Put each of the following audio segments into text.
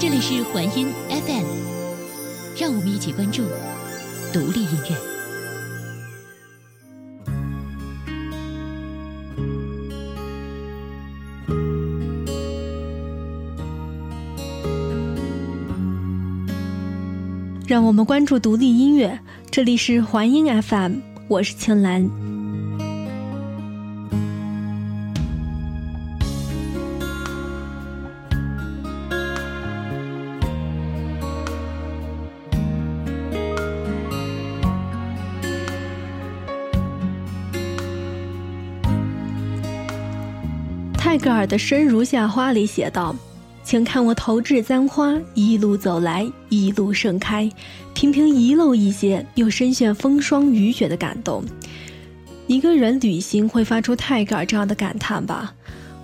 这里是环音 FM，让我们一起关注独立音乐。让我们关注独立音乐，这里是环音 FM，我是青兰。的《生如夏花》里写道：“请看我投掷簪花，一路走来，一路盛开，频频遗漏一些，又深陷风霜雨雪的感动。一个人旅行会发出泰戈尔这样的感叹吧？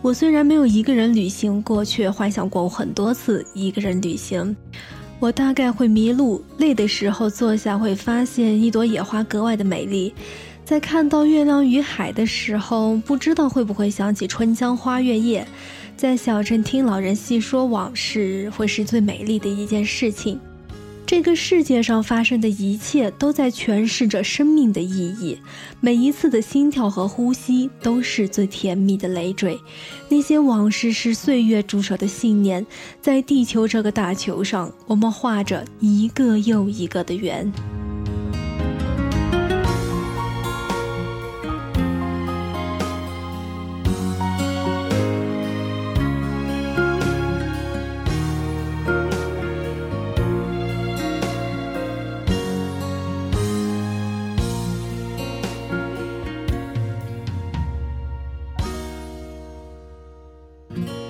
我虽然没有一个人旅行过，却幻想过很多次一个人旅行。我大概会迷路，累的时候坐下会发现一朵野花格外的美丽。”在看到月亮与海的时候，不知道会不会想起春江花月夜。在小镇听老人细说往事，会是最美丽的一件事情。这个世界上发生的一切，都在诠释着生命的意义。每一次的心跳和呼吸，都是最甜蜜的累赘。那些往事是岁月驻守的信念，在地球这个大球上，我们画着一个又一个的圆。在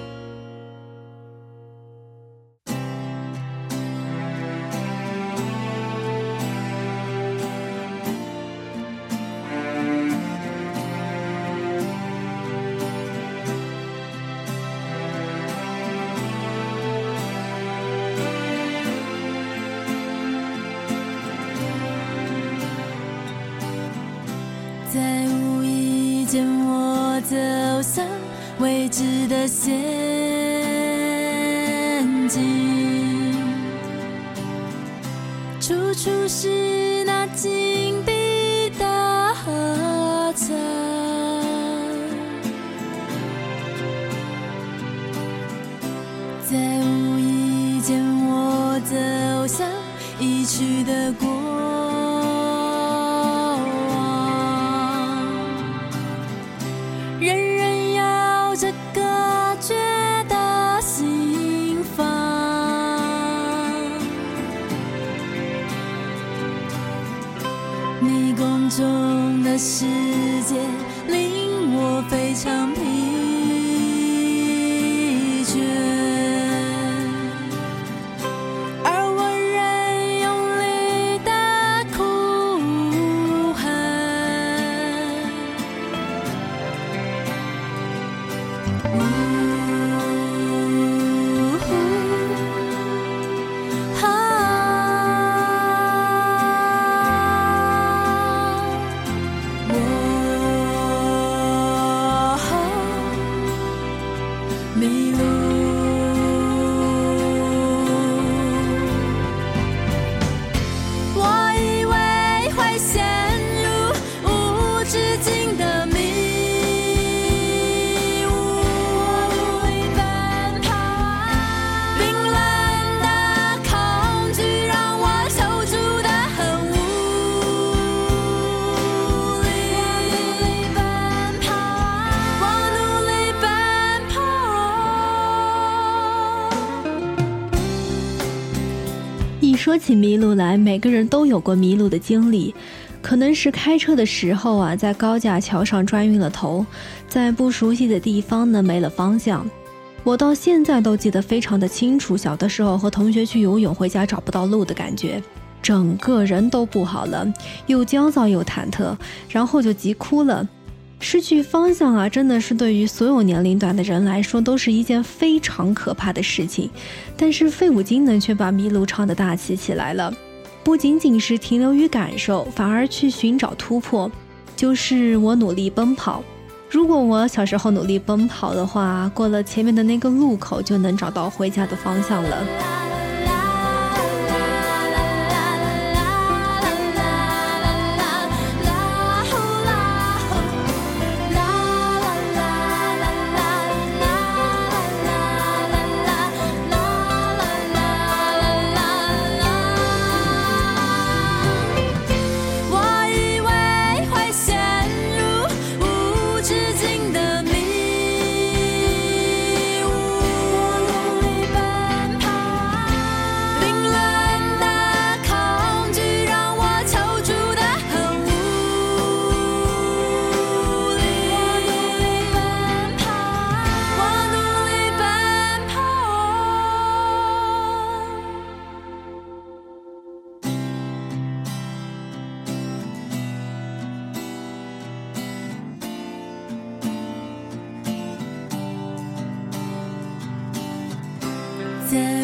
未知的线世界。迷路来，每个人都有过迷路的经历，可能是开车的时候啊，在高架桥上转晕了头，在不熟悉的地方呢没了方向。我到现在都记得非常的清楚，小的时候和同学去游泳，回家找不到路的感觉，整个人都不好了，又焦躁又忐忑，然后就急哭了。失去方向啊，真的是对于所有年龄段的人来说都是一件非常可怕的事情。但是费五金呢，却把迷路唱得大气起来了，不仅仅是停留于感受，反而去寻找突破。就是我努力奔跑，如果我小时候努力奔跑的话，过了前面的那个路口就能找到回家的方向了。真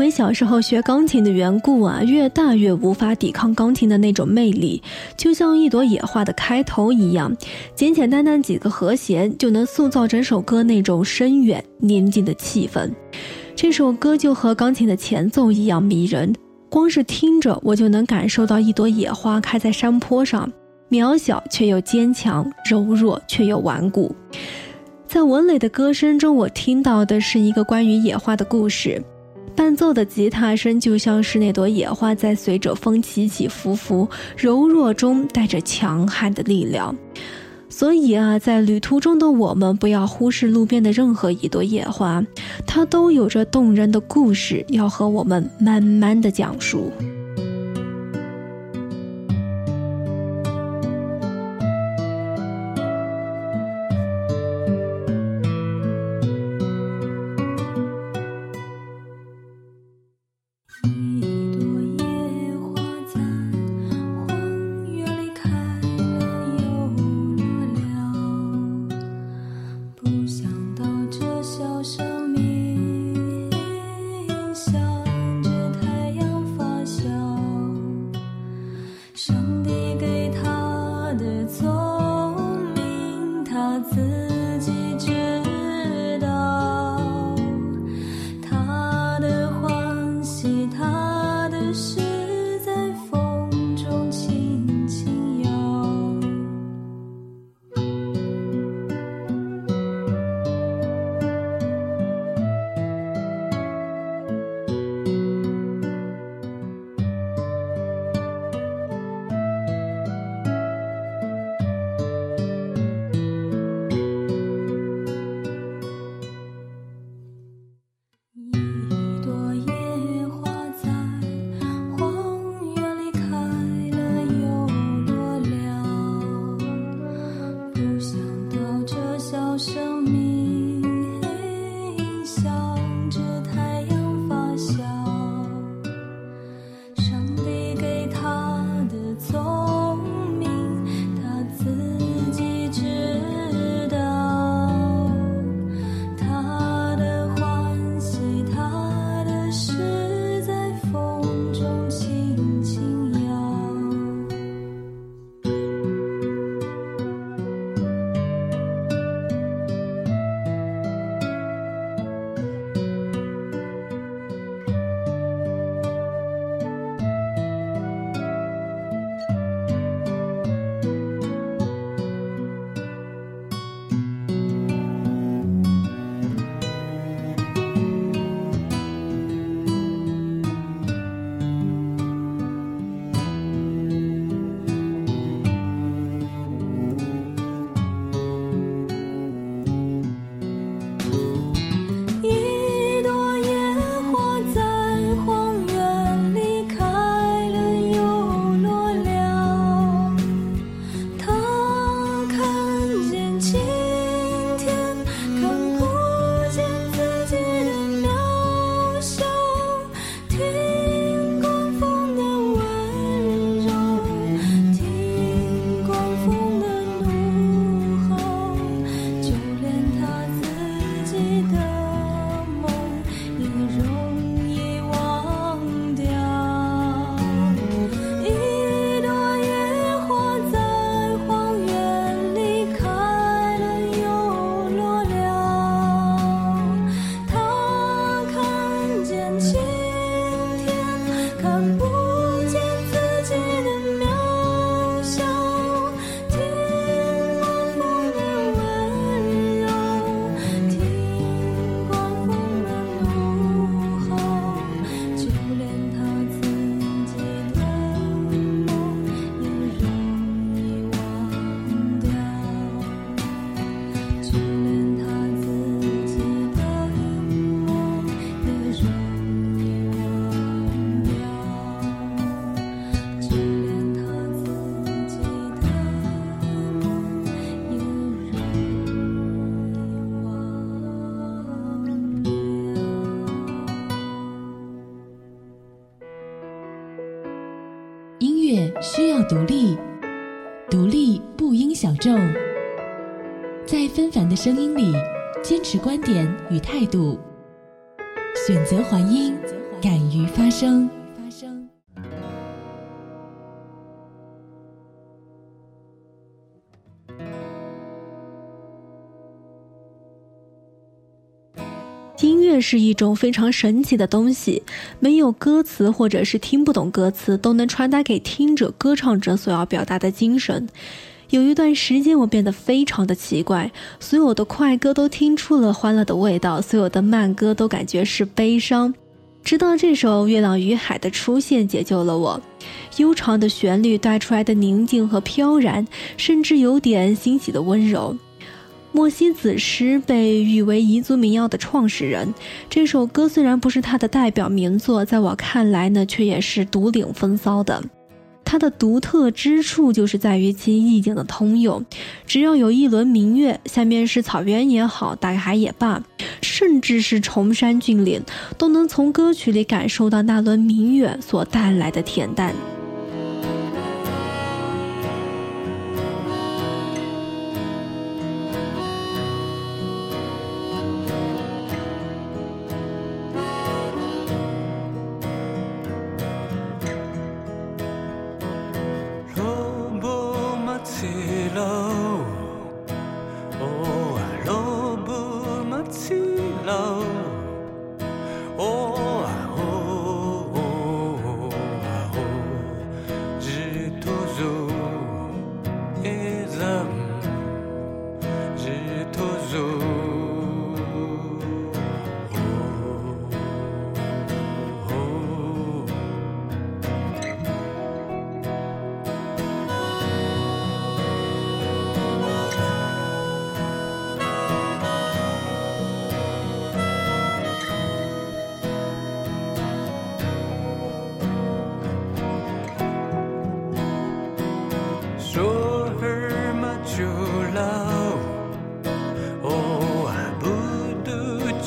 为小时候学钢琴的缘故啊，越大越无法抵抗钢琴的那种魅力，就像一朵野花的开头一样，简简单单几个和弦就能塑造整首歌那种深远宁静的气氛。这首歌就和钢琴的前奏一样迷人。光是听着，我就能感受到一朵野花开在山坡上，渺小却又坚强，柔弱却又顽固。在文磊的歌声中，我听到的是一个关于野花的故事。伴奏的吉他声就像是那朵野花在随着风起起伏伏，柔弱中带着强悍的力量。所以啊，在旅途中的我们，不要忽视路边的任何一朵野花，它都有着动人的故事，要和我们慢慢的讲述。声音里，坚持观点与态度，选择还音，敢于发声。音乐是一种非常神奇的东西，没有歌词或者是听不懂歌词，都能传达给听者、歌唱者所要表达的精神。有一段时间，我变得非常的奇怪，所有的快歌都听出了欢乐的味道，所有的慢歌都感觉是悲伤。直到这首《月亮与海》的出现，解救了我。悠长的旋律带出来的宁静和飘然，甚至有点欣喜的温柔。莫西子诗被誉为彝族民谣的创始人。这首歌虽然不是他的代表名作，在我看来呢，却也是独领风骚的。它的独特之处就是在于其意境的通用。只要有一轮明月，下面是草原也好，大海也罢，甚至是崇山峻岭，都能从歌曲里感受到那轮明月所带来的恬淡。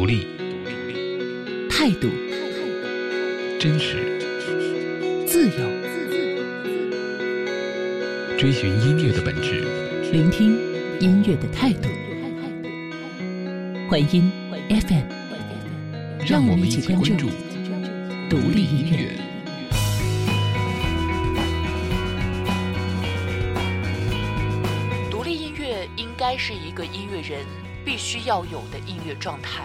独立、态度、真实，自由，追寻音乐的本质。聆听音乐的态度。环音 FM，让我们一起关注独立音乐。独立音乐应该是一个音乐人必须要有的音乐状态，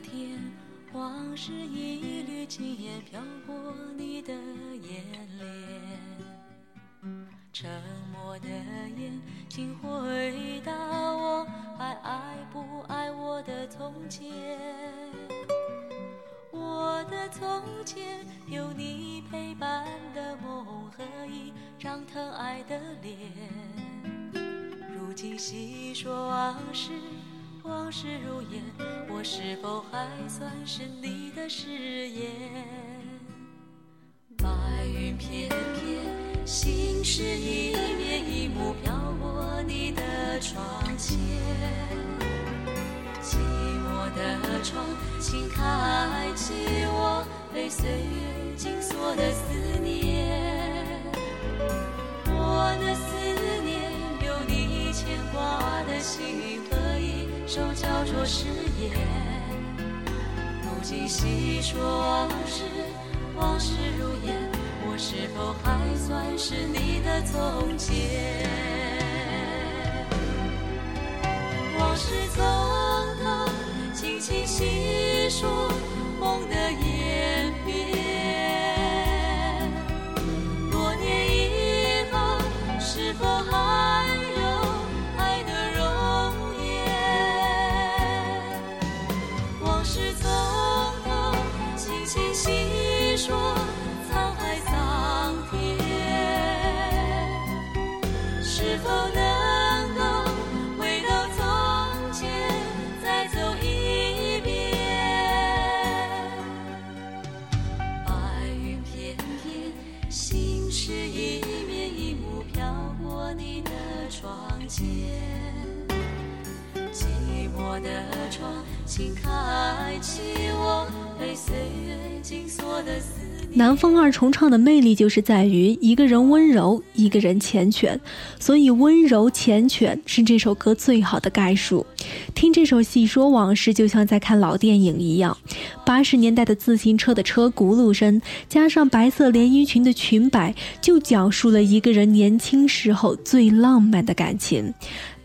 天，往事一缕轻烟飘过你的眼帘。沉默的眼，请回答我，还爱不爱我的从前？我的从前，有你陪伴的梦和一张疼爱的脸。如今细说往事。往事如烟，我是否还算是你的誓言？白云片片，心事一面一幕飘过你的窗前。寂寞的窗，请开启我被岁月紧锁的思念。我的思念，有你牵挂的心。手交错誓言，如今细说往事，往事如烟，我是否还算是你的从前？往事从南风二重唱的魅力就是在于一个人温柔，一个人缱绻，所以温柔缱绻是这首歌最好的概述。听这首细说往事，就像在看老电影一样。八十年代的自行车的车轱辘声，加上白色连衣裙的裙摆，就讲述了一个人年轻时候最浪漫的感情。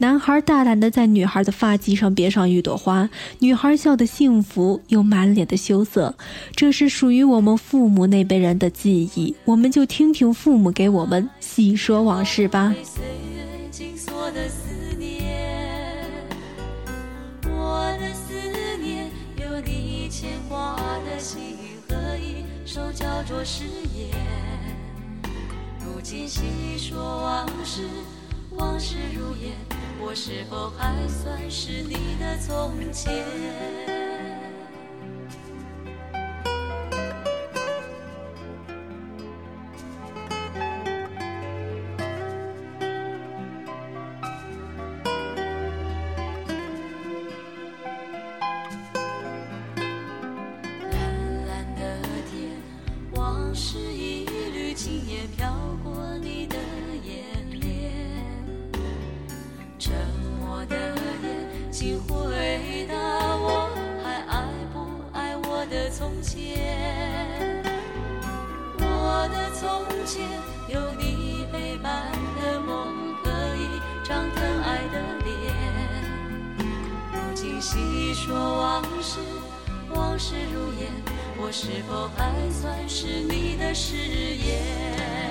男孩大胆地在女孩的发髻上别上一朵花，女孩笑得幸福又满脸的羞涩。这是属于我们父母那辈人的记忆，我们就听听父母给我们细说往事吧。我的思念有你牵挂的心和一手交作誓言，如今细说往事，往事如烟。我是否还算是你的从前？你说往事，往事如烟，我是否还算是你的誓言？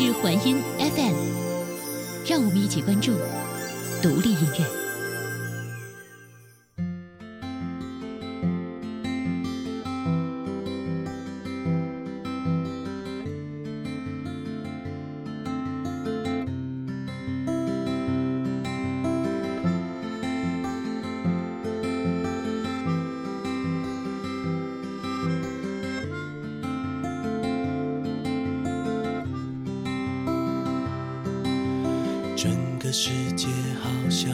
是环音 FM，让我们一起关注独立音乐。世界好像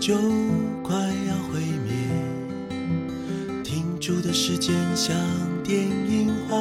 就快要毁灭，停住的时间像电影画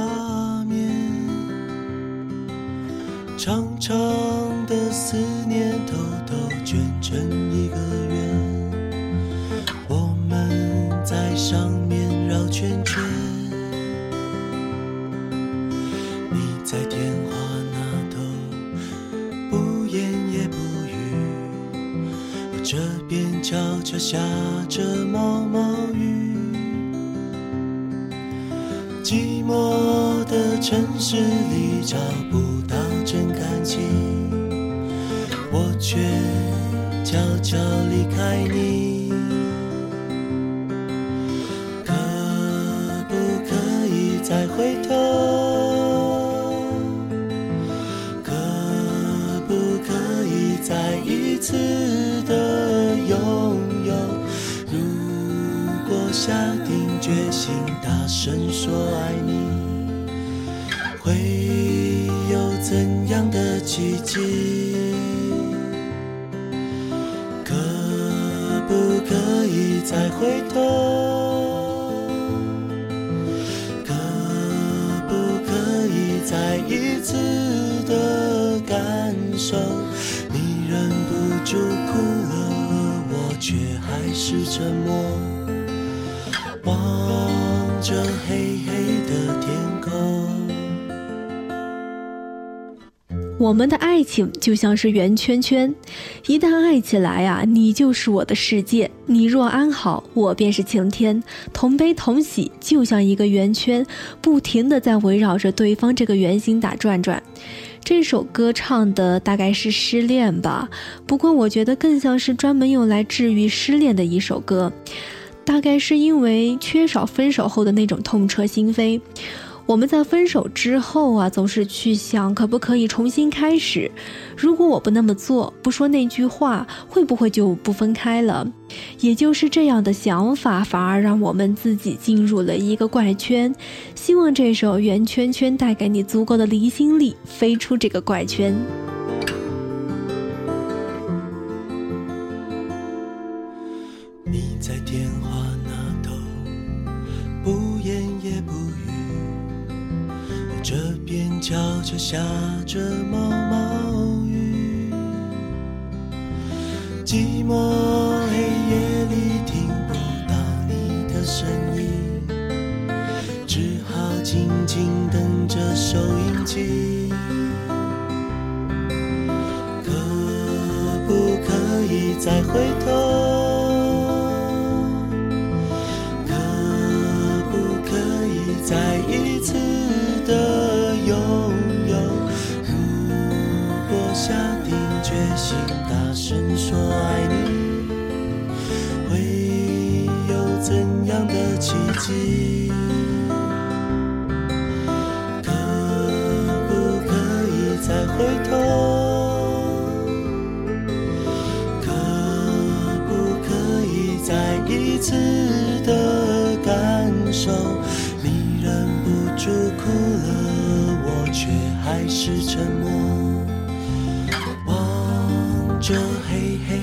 市里找不到真感情，我却悄悄离开你。可不可以再回头？可不可以再一次的拥有？如果下定决心大声说爱你，奇迹？可不可以再回头？可不可以再一次的感受？你忍不住哭了，我却还是沉默，望着黑我们的爱情就像是圆圈圈，一旦爱起来啊，你就是我的世界。你若安好，我便是晴天。同悲同喜，就像一个圆圈，不停的在围绕着对方这个圆心打转转。这首歌唱的大概是失恋吧，不过我觉得更像是专门用来治愈失恋的一首歌。大概是因为缺少分手后的那种痛彻心扉。我们在分手之后啊，总是去想可不可以重新开始。如果我不那么做，不说那句话，会不会就不分开了？也就是这样的想法，反而让我们自己进入了一个怪圈。希望这首《圆圈圈》带给你足够的离心力，飞出这个怪圈。这边悄悄下着毛毛雨，寂寞黑夜里听不到你的声音，只好静静等着收音机。可不可以再回头？可不可以再一次声说爱你，会有怎样的奇迹？可不可以再回头？可不可以再一次的感受？你忍不住哭了，我却还是沉默，着黑黑